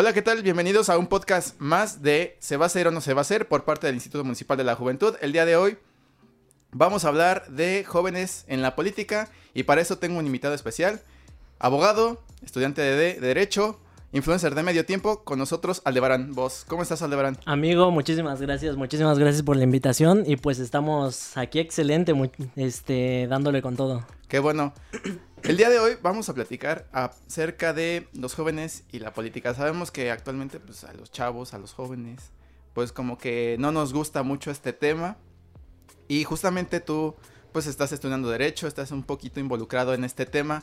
Hola, ¿qué tal? Bienvenidos a un podcast más de ¿Se va a hacer o no se va a hacer? por parte del Instituto Municipal de la Juventud. El día de hoy vamos a hablar de jóvenes en la política y para eso tengo un invitado especial, abogado, estudiante de, Derecho, influencer de medio tiempo, con nosotros Aldebarán. Vos, ¿cómo estás Aldebarán? Amigo, muchísimas gracias, muchísimas gracias por la invitación y pues estamos aquí excelente, este, dándole con todo. Qué bueno. El día de hoy vamos a platicar acerca de los jóvenes y la política. Sabemos que actualmente pues a los chavos, a los jóvenes, pues como que no nos gusta mucho este tema. Y justamente tú pues estás estudiando derecho, estás un poquito involucrado en este tema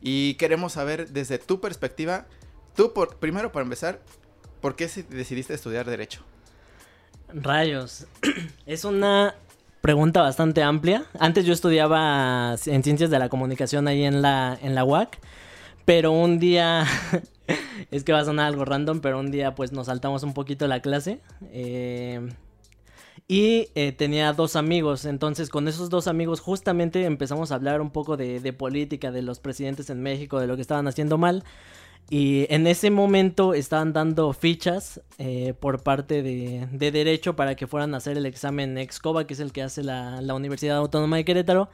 y queremos saber desde tu perspectiva, tú por primero para empezar, ¿por qué decidiste estudiar derecho? Rayos. es una pregunta bastante amplia. Antes yo estudiaba en ciencias de la comunicación ahí en la, en la UAC, pero un día, es que va a sonar algo random, pero un día pues nos saltamos un poquito la clase. Eh, y eh, tenía dos amigos, entonces con esos dos amigos justamente empezamos a hablar un poco de, de política, de los presidentes en México, de lo que estaban haciendo mal. Y en ese momento estaban dando fichas eh, por parte de, Derecho para que fueran a hacer el examen EXCOBA, que es el que hace la, Universidad Autónoma de Querétaro.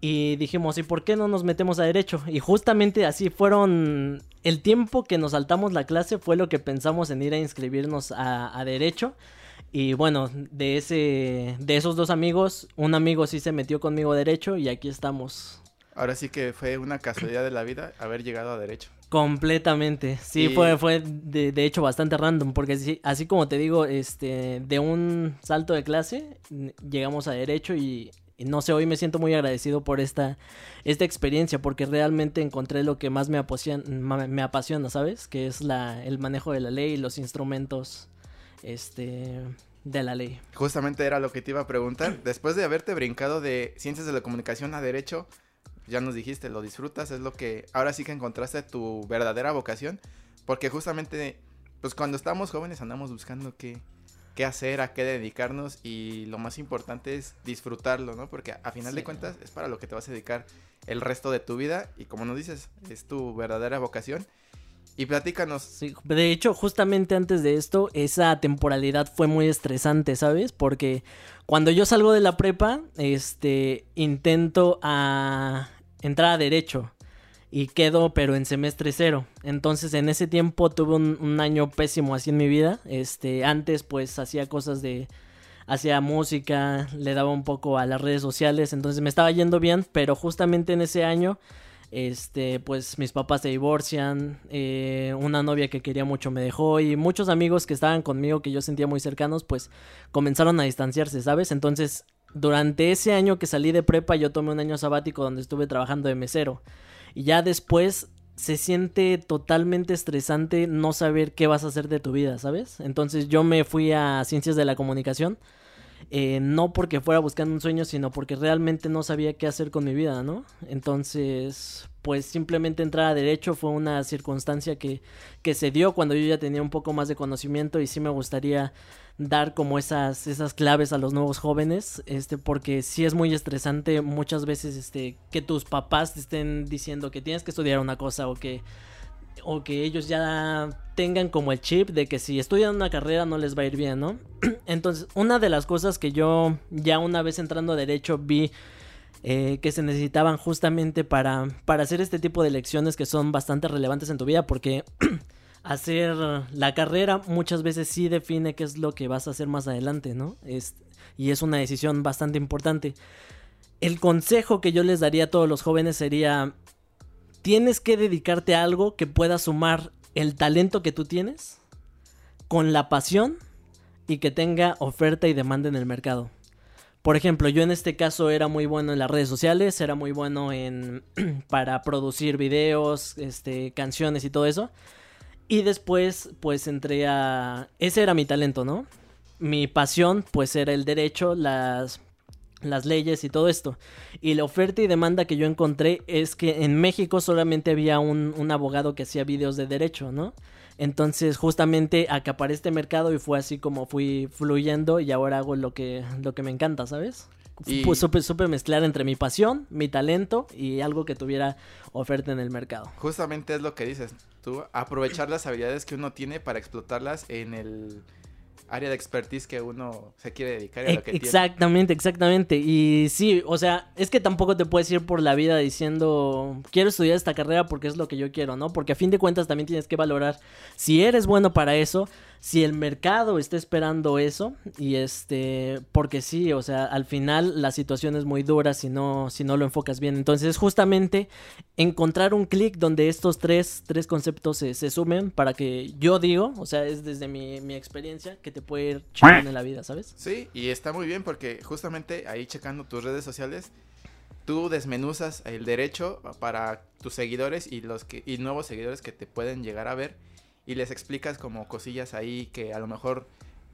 Y dijimos, ¿y por qué no nos metemos a Derecho? Y justamente así fueron. El tiempo que nos saltamos la clase fue lo que pensamos en ir a inscribirnos a, a Derecho. Y bueno, de, ese, de esos dos amigos, un amigo sí se metió conmigo a Derecho y aquí estamos. Ahora sí que fue una casualidad de la vida haber llegado a Derecho. Completamente. Sí, fue, fue de, de, hecho bastante random, porque así, así como te digo, este, de un salto de clase, llegamos a derecho y, no sé, hoy me siento muy agradecido por esta, esta experiencia, porque realmente encontré lo que más me apasiona, me apasiona, ¿sabes? Que es la, el manejo de la ley y los instrumentos, este, de la ley. Justamente era lo que te iba a preguntar. Después de haberte brincado de ciencias de la comunicación a derecho, ya nos dijiste, lo disfrutas, es lo que ahora sí que encontraste tu verdadera vocación, porque justamente, pues cuando estamos jóvenes andamos buscando qué, qué hacer, a qué dedicarnos y lo más importante es disfrutarlo, ¿no? Porque a, final de cuentas es para lo que te vas a dedicar el resto de tu vida y como nos dices, es tu verdadera vocación. Y platícanos. de hecho, justamente antes de esto, esa temporalidad fue muy estresante, ¿sabes? Porque cuando yo salgo de la prepa, este, intento a entrar a derecho y quedo pero en semestre cero. Entonces en ese tiempo tuve un, año pésimo así en mi vida. Este, antes pues hacía cosas de... Hacía música, le daba un poco a las redes sociales, entonces me estaba yendo bien, pero justamente en ese año, este, pues mis papás se divorcian, eh, una novia que quería mucho me dejó y muchos amigos que estaban conmigo que yo sentía muy cercanos, pues comenzaron a distanciarse, ¿sabes? Entonces durante ese año que salí de prepa yo tomé un año sabático donde estuve trabajando de mesero. Y ya después se siente totalmente estresante no saber qué vas a hacer de tu vida, ¿sabes? Entonces yo me fui a ciencias de la comunicación. Eh, no porque fuera buscando un sueño, sino porque realmente no sabía qué hacer con mi vida, ¿no? Entonces, pues simplemente entrar a derecho fue una circunstancia que, que se dio cuando yo ya tenía un poco más de conocimiento y sí me gustaría dar como esas, esas claves a los nuevos jóvenes, este, porque sí es muy estresante muchas veces este, que tus papás te estén diciendo que tienes que estudiar una cosa o que, o que ellos ya tengan como el chip de que si estudian una carrera no les va a ir bien, ¿no? Entonces, una de las cosas que yo ya una vez entrando a derecho vi eh, que se necesitaban justamente para, para hacer este tipo de lecciones que son bastante relevantes en tu vida, porque hacer la carrera muchas veces sí define qué es lo que vas a hacer más adelante, ¿no? Es, y es una decisión bastante importante. El consejo que yo les daría a todos los jóvenes sería, tienes que dedicarte a algo que pueda sumar el talento que tú tienes con la pasión y que tenga oferta y demanda en el mercado. Por ejemplo, yo en este caso era muy bueno en las redes sociales, era muy bueno en para producir videos, este, canciones y todo eso. Y después, pues entré a. Ese era mi talento, ¿no? mi pasión pues era el derecho, las las leyes y todo esto. Y la oferta y demanda que yo encontré es que en México solamente había un, un abogado que hacía videos de derecho, ¿no? Entonces justamente acaparé este mercado y fue así como fui fluyendo y ahora hago lo que, lo que me encanta, ¿sabes? Y- Pues supe, supe mezclar entre mi pasión, mi talento y algo que tuviera oferta en el mercado. Justamente es lo que dices, tú aprovechar las habilidades que uno tiene para explotarlas en el área de expertise que uno se quiere dedicar a lo que tiene. Exactamente, exactamente. Y sí, o sea, es que tampoco te puedes ir por la vida diciendo, quiero estudiar esta carrera porque es lo que yo quiero, ¿no? Porque a fin de cuentas también tienes que valorar si eres bueno para eso, si el mercado está esperando eso y este, porque sí, o sea, al final la situación es muy dura si no, si no lo enfocas bien. Entonces, justamente encontrar un clic donde estos tres, tres conceptos se, se sumen para que yo digo, o sea, es desde mi, mi experiencia que te puede ir chingón en la vida, ¿sabes? Sí, y está muy bien porque justamente ahí checando tus redes sociales, tú desmenuzas el derecho para tus seguidores y los que y nuevos seguidores que te pueden llegar a ver y les explicas como cosillas ahí que a lo mejor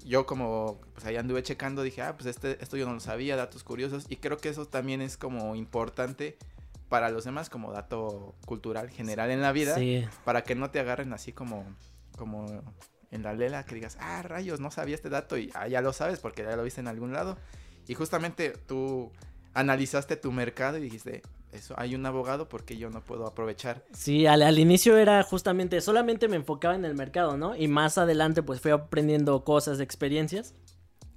yo como pues ahí anduve checando dije, ah, pues este esto yo no lo sabía, datos curiosos y creo que eso también es como importante para los demás como dato cultural general en la vida Sí. para que no te agarren así como como en la lela que digas, ah, rayos, no sabía este dato y ah, ya lo sabes porque ya lo viste en algún lado. Y justamente tú analizaste tu mercado y dijiste, eso, hay un abogado porque yo no puedo aprovechar. Sí, al, al inicio era justamente, solamente me enfocaba en el mercado, ¿no? Y más adelante pues fui aprendiendo cosas, experiencias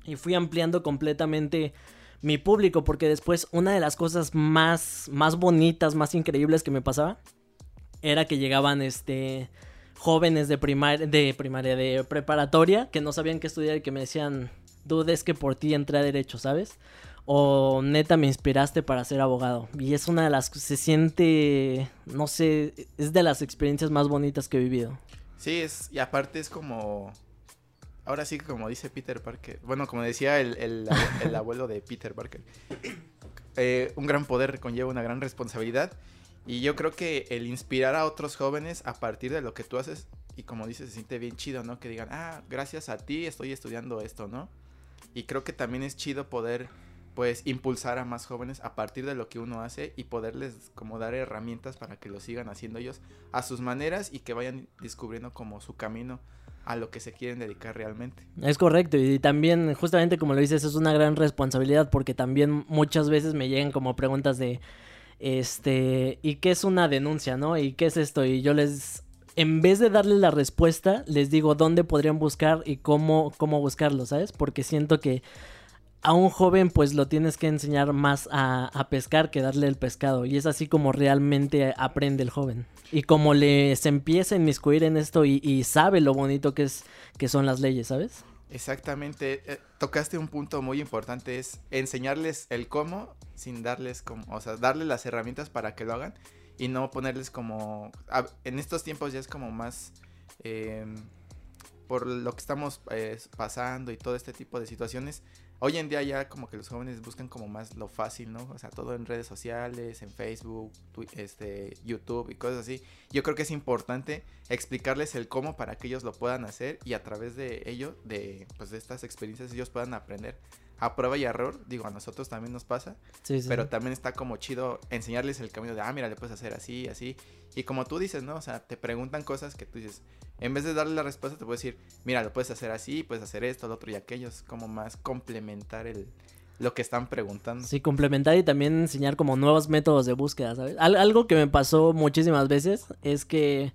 y fui ampliando completamente mi público porque después una de las cosas más, más bonitas, más increíbles que me pasaba era que llegaban este jóvenes de primaria, de primaria, de preparatoria que no sabían qué estudiar y que me decían, dudes que por ti entré a derecho, ¿sabes? O neta me inspiraste para ser abogado. Y es una de las se siente, no sé, es de las experiencias más bonitas que he vivido. Sí, es, y aparte es como, ahora sí como dice Peter Parker, bueno, como decía el, el abuelo de Peter Parker, eh, un gran poder conlleva una gran responsabilidad y yo creo que el inspirar a otros jóvenes a partir de lo que tú haces y como dices se siente bien chido, ¿no? Que digan, ah, gracias a ti estoy estudiando esto, ¿no? Y creo que también es chido poder pues impulsar a más jóvenes a partir de lo que uno hace y poderles como dar herramientas para que lo sigan haciendo ellos a sus maneras y que vayan descubriendo como su camino a lo que se quieren dedicar realmente. Es correcto, y también, justamente como lo dices, es una gran responsabilidad porque también muchas veces me llegan como preguntas de, este, ¿y qué es una denuncia, no? ¿Y qué es esto? Y yo les, en vez de darles la respuesta, les digo dónde podrían buscar y cómo, cómo buscarlo, ¿sabes? Porque siento que a un joven pues lo tienes que enseñar más a, pescar que darle el pescado, y es así como realmente aprende el joven. Y como le se empieza a inmiscuir en esto y, y sabe lo bonito que es que son las leyes, ¿sabes? Exactamente, eh, tocaste un punto muy importante, es enseñarles el cómo sin darles como, o sea, darles las herramientas para que lo hagan y no ponerles como, en estos tiempos ya es como más, eh, por lo que estamos eh, pasando y todo este tipo de situaciones, hoy en día ya como que los jóvenes buscan como más lo fácil, ¿no? O sea, todo en redes sociales, en Facebook, este, YouTube y cosas así. Yo creo que es importante explicarles el cómo para que ellos lo puedan hacer y a través de ello, de, pues, de estas experiencias, ellos puedan aprender a prueba y error. Digo, a nosotros también nos pasa, Sí, sí. pero también está como chido enseñarles el camino de, ah, mira, le puedes hacer así, así. Y como tú dices, ¿no? O sea, te preguntan cosas que tú dices, en vez de darle la respuesta, te puedes decir, mira, lo puedes hacer así, puedes hacer esto, lo otro y aquello. Es como más complementar el, lo que están preguntando. Sí, complementar y también enseñar como nuevos métodos de búsqueda, ¿sabes? Al- algo que me pasó muchísimas veces es que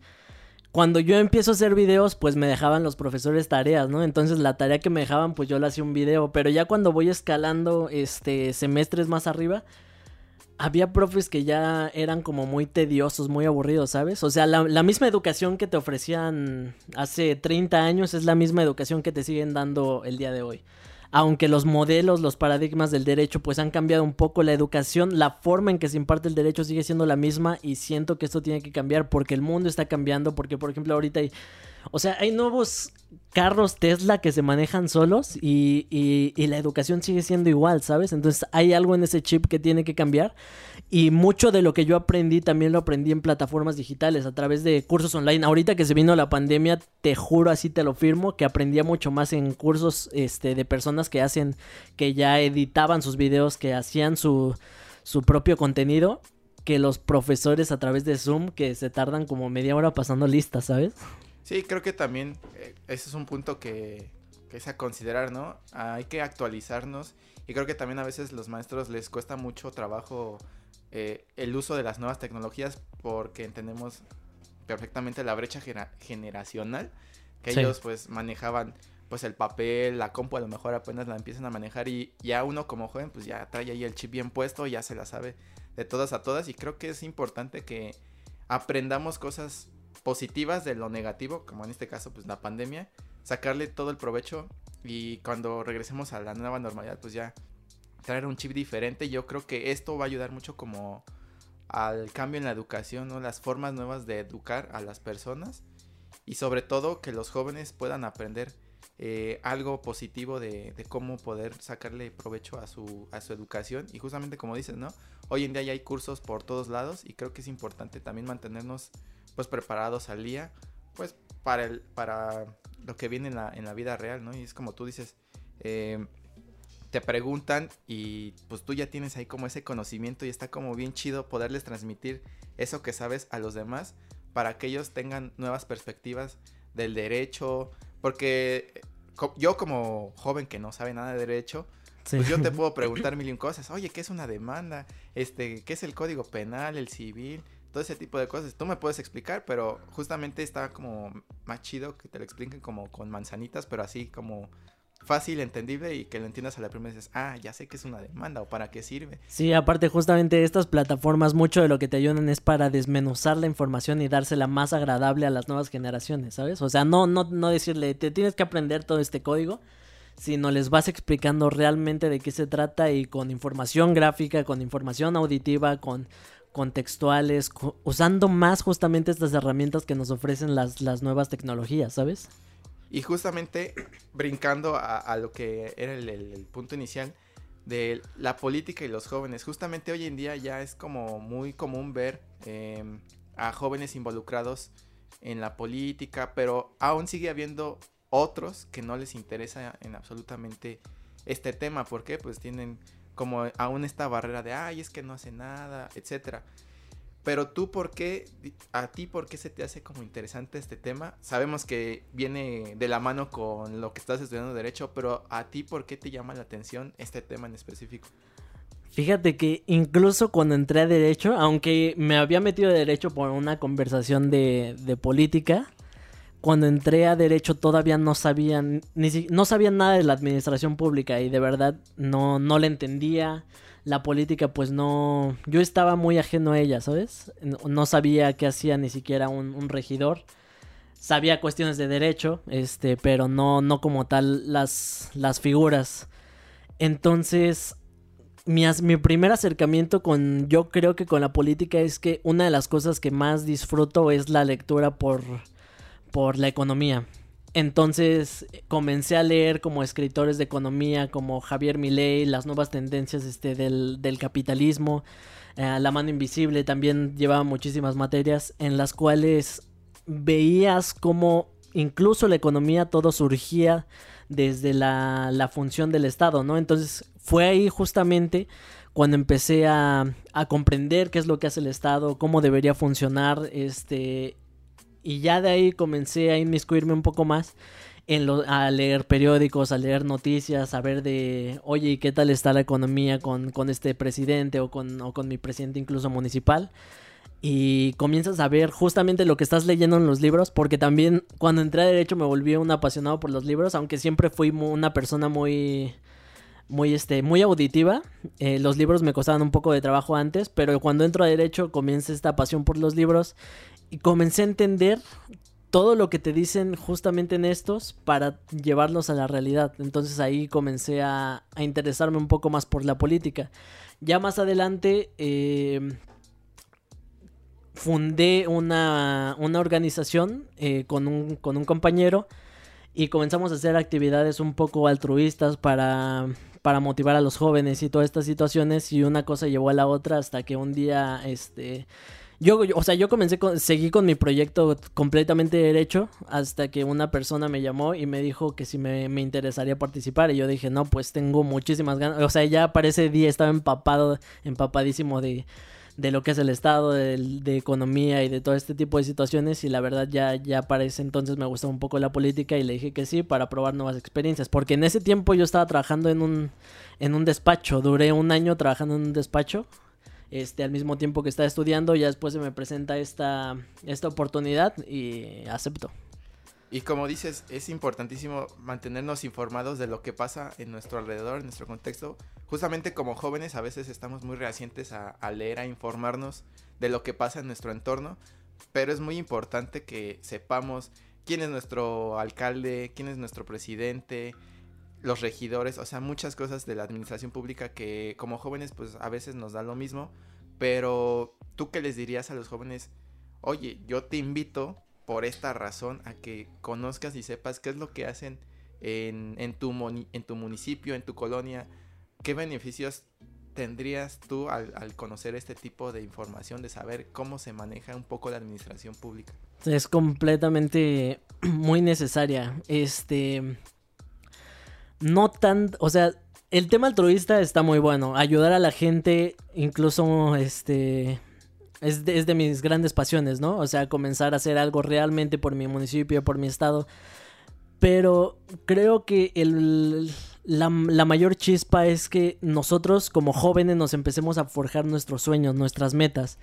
cuando yo empiezo a hacer videos, pues me dejaban los profesores tareas, ¿no? Entonces la tarea que me dejaban, pues yo le hacía un video, pero ya cuando voy escalando este semestres más arriba, había profes que ya eran como muy tediosos, muy aburridos, ¿sabes? O sea, la, la misma educación que te ofrecían hace 30 años es la misma educación que te siguen dando el día de hoy. Aunque los modelos, los paradigmas del derecho pues han cambiado un poco la educación, la forma en que se imparte el derecho sigue siendo la misma y siento que esto tiene que cambiar porque el mundo está cambiando, porque por ejemplo ahorita hay, o sea, hay nuevos carros Tesla que se manejan solos y, y, la educación sigue siendo igual, ¿sabes? Entonces hay algo en ese chip que tiene que cambiar y mucho de lo que yo aprendí también lo aprendí en plataformas digitales a través de cursos online. Ahorita que se vino la pandemia, te juro, así te lo firmo, que aprendía mucho más en cursos este, de personas que hacen, que ya editaban sus videos, que hacían su, su propio contenido que los profesores a través de Zoom que se tardan como media hora pasando listas, ¿sabes? Sí, creo que también eh, ese es un punto que, es a considerar, ¿no? hay que actualizarnos y creo que también a veces los maestros les cuesta mucho trabajo eh, el uso de las nuevas tecnologías porque entendemos perfectamente la brecha generacional que ellos pues manejaban pues el papel, la compu a lo mejor apenas la empiezan a manejar y ya uno como joven pues ya trae ahí el chip bien puesto, ya se la sabe de todas a todas y creo que es importante que aprendamos cosas positivas de lo negativo, como en este caso pues la pandemia, sacarle todo el provecho y cuando regresemos a la nueva normalidad pues ya traer un chip diferente. Yo creo que esto va a ayudar mucho como al cambio en la educación, ¿no? Las formas nuevas de educar a las personas y sobre todo que los jóvenes puedan aprender eh, algo positivo de, de, cómo poder sacarle provecho a su, a su educación y justamente como dices, ¿no? Hoy en día ya hay cursos por todos lados y creo que es importante también mantenernos pues preparados al día, pues para, el, para lo que viene en la, en la vida real, ¿no? Y es como tú dices, eh, te preguntan y pues tú ya tienes ahí como ese conocimiento y está como bien chido poderles transmitir eso que sabes a los demás para que ellos tengan nuevas perspectivas del derecho, porque eh, yo como joven que no sabe nada de derecho, pues yo te puedo preguntar mil y cosas, oye, ¿qué es una demanda? Este, ¿qué es el código penal, el civil? Todo ese tipo de cosas. Tú me puedes explicar, pero justamente está como más chido que te lo expliquen como con manzanitas, pero así como fácil, entendible y que lo entiendas a la primera y dices, ah, ya sé que es una demanda o para qué sirve. Sí, aparte justamente estas plataformas mucho de lo que te ayudan es para desmenuzar la información y dársela más agradable a las nuevas generaciones, ¿sabes? O sea, no, no, no decirle, te tienes que aprender todo este código, sino les vas explicando realmente de qué se trata y con información gráfica, con información auditiva, con contextuales, usando más justamente estas herramientas que nos ofrecen las, las nuevas tecnologías, ¿sabes? Y justamente brincando a, lo que era el, punto inicial de la política y los jóvenes, justamente hoy en día ya es como muy común ver em, a jóvenes involucrados en la política, pero aún sigue habiendo otros que no les interesa en absolutamente este tema. ¿Por qué? Pues tienen como aún esta barrera de, ay, es que no hace nada, etcétera. Pero tú, ¿por qué, a ti, por qué se te hace como interesante este tema? Sabemos que viene de la mano con lo que estás estudiando derecho, pero a ti, ¿por qué te llama la atención este tema en específico? Fíjate que incluso cuando entré a derecho, aunque me había metido a derecho por una conversación de, de política, cuando entré a derecho todavía no sabían ni no sabían nada de la administración pública y de verdad no no le entendía. La política pues no yo estaba muy ajeno a ella sabes no sabía qué hacía ni siquiera un, regidor. Sabía cuestiones de derecho este pero no no como tal las las figuras. Entonces mi, mi primer acercamiento con yo creo que con la política es que una de las cosas que más disfruto es la lectura por por la economía. Entonces comencé a leer como escritores de economía como Javier Milei, las nuevas tendencias este, del, capitalismo, eh, La mano invisible también llevaba muchísimas materias en las cuales veías como incluso la economía todo surgía desde la, la función del Estado, ¿no? Entonces fue ahí justamente cuando empecé a, a, comprender qué es lo que hace el Estado, cómo debería funcionar, este, y ya de ahí comencé a inmiscuirme un poco más en lo, a leer periódicos, a leer noticias, a ver de, oye, ¿qué tal está la economía con, con este presidente o con, o con mi presidente incluso municipal? Y comienzas a ver justamente lo que estás leyendo en los libros, porque también cuando entré a derecho me volví un apasionado por los libros, aunque siempre fui una persona muy muy este muy auditiva. Eh, los libros me costaban un poco de trabajo antes, pero cuando entro a derecho comienza esta pasión por los libros y comencé a entender todo lo que te dicen justamente en estos para llevarlos a la realidad. Entonces ahí comencé a, interesarme un poco más por la política. Ya más adelante em, fundé una, organización eh, con, un, con un compañero y comenzamos a hacer actividades un poco altruistas para, para motivar a los jóvenes y todas estas situaciones y una cosa llevó a la otra hasta que un día, este... Yo, o sea, yo comencé con, seguí con mi proyecto completamente derecho hasta que una persona me llamó y me dijo que si me, me, interesaría participar y yo dije, no, pues tengo muchísimas ganas, o sea, ya para ese día estaba empapado, empapadísimo de, de lo que es el Estado, de, de, economía y de todo este tipo de situaciones y la verdad ya, ya para ese entonces me gustaba un poco la política y le dije que sí para probar nuevas experiencias, porque en ese tiempo yo estaba trabajando en un, en un despacho, duré un año trabajando en un despacho. Este, al mismo tiempo que estaba estudiando, ya después se me presenta esta, esta oportunidad y acepto. Y como dices, es importantísimo mantenernos informados de lo que pasa en nuestro alrededor, en nuestro contexto. Justamente como jóvenes a veces estamos muy reacientes a, a, leer, a informarnos de lo que pasa en nuestro entorno, pero es muy importante que sepamos quién es nuestro alcalde, quién es nuestro presidente, los regidores, o sea, muchas cosas de la administración pública que como jóvenes pues a veces nos da lo mismo, pero tú qué les dirías a los jóvenes, oye, yo te invito por esta razón a que conozcas y sepas qué es lo que hacen en, tu, en tu municipio, en tu colonia, qué beneficios tendrías tú al, al, conocer este tipo de información, de saber cómo se maneja un poco la administración pública. Es completamente muy necesaria. Este. No tan. O sea, el tema altruista está muy bueno. Ayudar a la gente, incluso este es de, es de, mis grandes pasiones, ¿no? O sea, comenzar a hacer algo realmente por mi municipio, por mi estado. Pero creo que el, la, la, mayor chispa es que nosotros como jóvenes nos empecemos a forjar nuestros sueños, nuestras metas.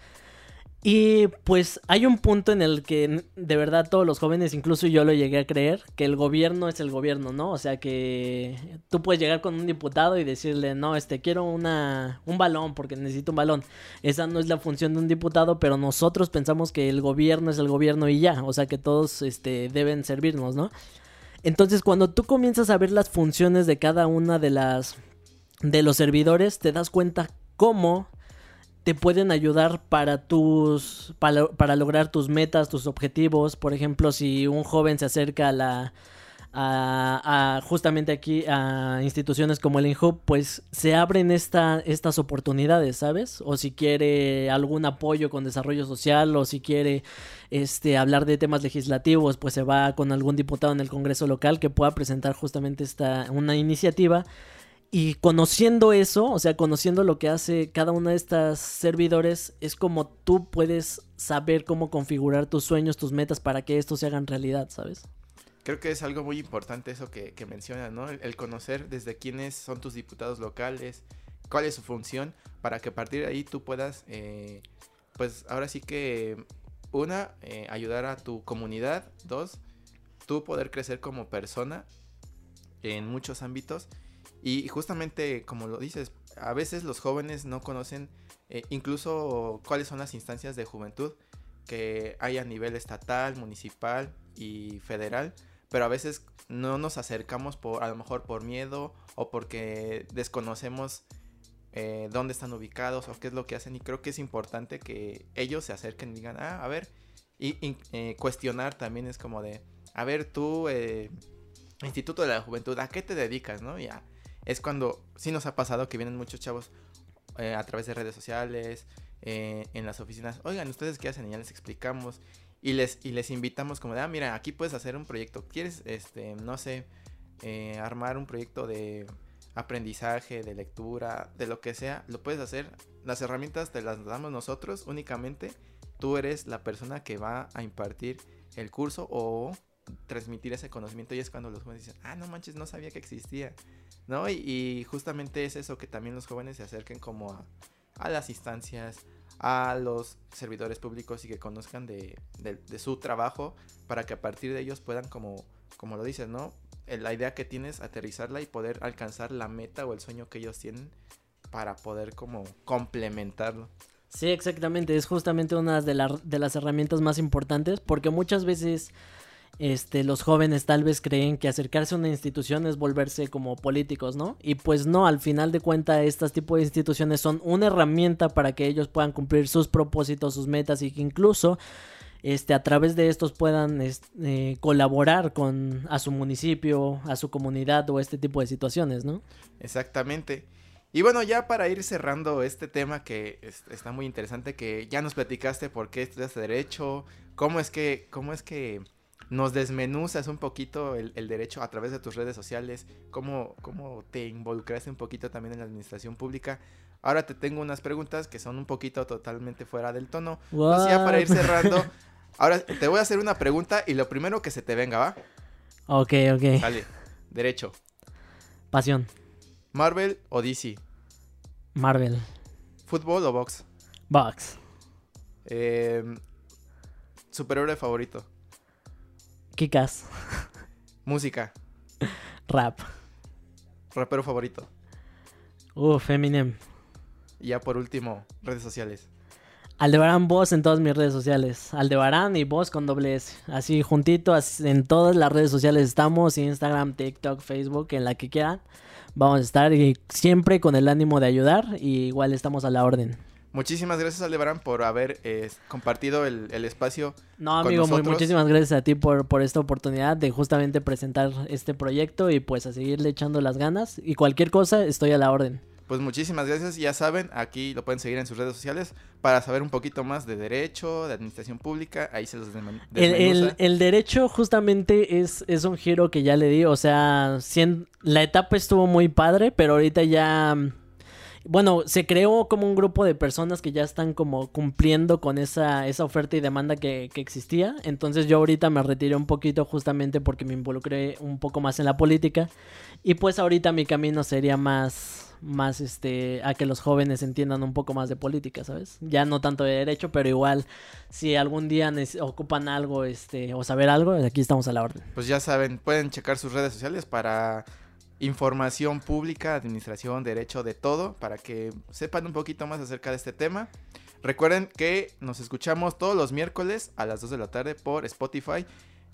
Y pues hay un punto en el que de verdad todos los jóvenes, incluso yo lo llegué a creer, que el gobierno es el gobierno, ¿no? O sea que tú puedes llegar con un diputado y decirle, no, este, quiero una, un balón porque necesito un balón. Esa no es la función de un diputado, pero nosotros pensamos que el gobierno es el gobierno y ya, o sea que todos este, deben servirnos, ¿no? Entonces cuando tú comienzas a ver las funciones de cada una de las... de los servidores, te das cuenta cómo te pueden ayudar para tus para, para, lograr tus metas, tus objetivos. Por ejemplo, si un joven se acerca a la a, a justamente aquí a instituciones como el INHUB, pues se abren esta, estas oportunidades, ¿sabes? O si quiere algún apoyo con desarrollo social o si quiere este hablar de temas legislativos, pues se va con algún diputado en el Congreso local que pueda presentar justamente esta una iniciativa y conociendo eso, o sea, conociendo lo que hace cada una de estas servidores, es como tú puedes saber cómo configurar tus sueños, tus metas para que esto se hagan realidad, ¿sabes? Creo que es algo muy importante eso que, que mencionas, ¿no? El, el, conocer desde quiénes son tus diputados locales, cuál es su función, para que a partir de ahí tú puedas, eh, pues ahora sí que, una, eh, ayudar a tu comunidad, dos, tú poder crecer como persona en muchos ámbitos y justamente, como lo dices, a veces los jóvenes no conocen eh, incluso cuáles son las instancias de juventud que hay a nivel estatal, municipal y federal, pero a veces no nos acercamos por, a lo mejor por miedo o porque desconocemos eh, dónde están ubicados o qué es lo que hacen y creo que es importante que ellos se acerquen y digan, ah, a ver, y, y eh, cuestionar también es como de, a ver, tú, eh, Instituto de la Juventud, ¿a qué te dedicas, no? Ya es cuando sí nos ha pasado que vienen muchos chavos eh, a través de redes sociales, eh, en las oficinas, oigan, ustedes qué hacen y ya les explicamos y les, y les invitamos como de, ah, mira, aquí puedes hacer un proyecto, quieres, este, no sé, eh, armar un proyecto de aprendizaje, de lectura, de lo que sea, lo puedes hacer, las herramientas te las damos nosotros únicamente, tú eres la persona que va a impartir el curso o transmitir ese conocimiento y es cuando los jóvenes dicen, ah, no manches, no sabía que existía. ¿no? Y, justamente es eso, que también los jóvenes se acerquen como a, a las instancias, a los servidores públicos y que conozcan de, de, de, su trabajo para que a partir de ellos puedan, como, como lo dices, ¿no? La idea que tienes, aterrizarla y poder alcanzar la meta o el sueño que ellos tienen para poder como complementarlo. Sí, exactamente, es justamente una de, la, de las herramientas más importantes porque muchas veces este, los jóvenes tal vez creen que acercarse a una institución es volverse como políticos, ¿no? Y pues no, al final de cuentas, estas tipos de instituciones son una herramienta para que ellos puedan cumplir sus propósitos, sus metas y que incluso este, a través de estos puedan eh, colaborar con a su municipio, a su comunidad o este tipo de situaciones, ¿no? Exactamente. Y bueno, ya para ir cerrando este tema que está muy interesante, que ya nos platicaste por qué estudiaste derecho, cómo es que, cómo es que nos desmenuzas un poquito el, derecho a través de tus redes sociales, cómo, cómo te involucraste un poquito también en la administración pública. Ahora te tengo unas preguntas que son un poquito totalmente fuera del tono. Pues ya para ir cerrando, ahora te voy a hacer una pregunta y lo primero que se te venga, ¿va? Ok, ok. Dale, derecho. Pasión. Marvel o DC. Marvel. Fútbol o box. Box. Eh, superhéroe favorito. Kikas. Música. Rap. Rapero favorito. Uf, Eminem. Y ya por último, redes sociales. Aldebarán Voz en todas mis redes sociales. Aldebarán y Voz con doble S. Así juntito, en todas las redes sociales estamos. Instagram, TikTok, Facebook, en la que quieran. Vamos a estar y siempre con el ánimo de ayudar. Y igual estamos a la orden. Muchísimas gracias, Aldebarán, por haber eh, compartido el, espacio. No, amigo, muchísimas gracias a ti por, por esta oportunidad de justamente presentar este proyecto y pues a seguirle echando las ganas. Y cualquier cosa, estoy a la orden. Pues muchísimas gracias. Ya saben, aquí lo pueden seguir en sus redes sociales para saber un poquito más de derecho, de administración pública. Ahí se los desmenuza. El, el, el, derecho justamente es, es un giro que ya le di. O sea, la etapa estuvo muy padre, pero ahorita ya bueno, se creó como un grupo de personas que ya están como cumpliendo con esa, esa oferta y demanda que, que, existía. Entonces yo ahorita me retiré un poquito justamente porque me involucré un poco más en la política. Y pues ahorita mi camino sería más, más este, a que los jóvenes entiendan un poco más de política, ¿sabes? Ya no tanto de derecho, pero igual si algún día ocupan algo, este, o saber algo, aquí estamos a la orden. Pues ya saben, pueden checar sus redes sociales para información pública, administración, derecho, de todo, para que sepan un poquito más acerca de este tema. Recuerden que nos escuchamos todos los miércoles a las 2 de la tarde por Spotify.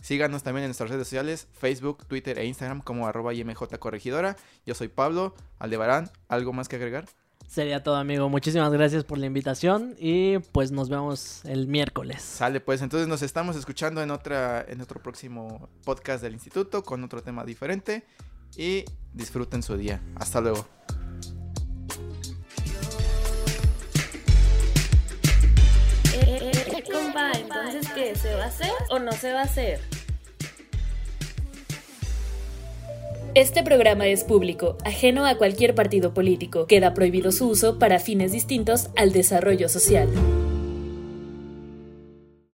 Síganos también en nuestras redes sociales, Facebook, Twitter e Instagram como arroba Corregidora. Yo soy Pablo Aldebarán. ¿Algo más que agregar? Sería todo, amigo. Muchísimas gracias por la invitación y pues nos vemos el miércoles. Sale, pues entonces nos estamos escuchando en otra en otro próximo podcast del instituto con otro tema diferente y disfruten su día. Hasta luego. Eh, eh, compa, entonces, ¿qué? ¿Se va a hacer o no se va a hacer? Este programa es público, ajeno a cualquier partido político. Queda prohibido su uso para fines distintos al desarrollo social.